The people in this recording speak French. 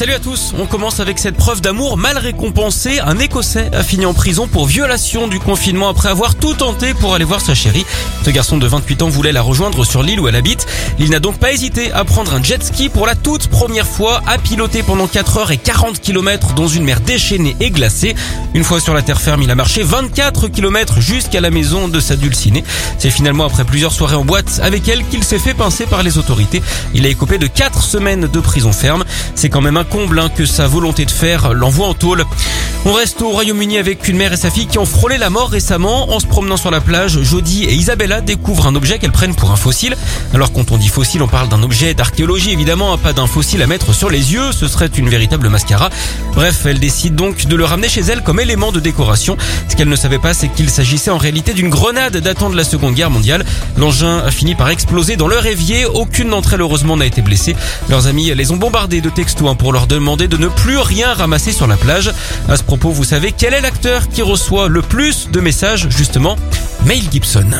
Salut à tous, on commence avec cette preuve d'amour mal récompensée. Un Écossais a fini en prison pour violation du confinement après avoir tout tenté pour aller voir sa chérie. Ce garçon de 28 ans voulait la rejoindre sur l'île où elle habite. Il n'a donc pas hésité à prendre un jet ski pour la toute première fois, à piloter pendant 4 heures et 40 km dans une mer déchaînée et glacée. Une fois sur la terre ferme, il a marché 24 km jusqu'à la maison de sa dulcinée. C'est finalement après plusieurs soirées en boîte avec elle qu'il s'est fait pincer par les autorités. Il a écopé de 4 semaines de prison ferme. C'est quand même un comble hein, que sa volonté de faire l'envoie en tôle. On reste au Royaume-Uni avec une mère et sa fille qui ont frôlé la mort récemment. En se promenant sur la plage, Jodie et Isabella découvrent un objet qu'elles prennent pour un fossile. Alors quand on dit fossile, on parle d'un objet d'archéologie évidemment, hein, pas d'un fossile à mettre sur les yeux, ce serait une véritable mascara. Bref, elle décide donc de le ramener chez elle comme élément de décoration. Ce qu'elle ne savait pas, c'est qu'il s'agissait en réalité d'une grenade datant de la Seconde Guerre mondiale. L'engin a fini par exploser dans leur évier. Aucune d'entre elles heureusement n'a été blessée. Leurs amis les ont bombardés de textos hein, pour leur demander de ne plus rien ramasser sur la plage. À ce propos, vous savez quel est l'acteur qui reçoit le plus de messages justement Mail Gibson.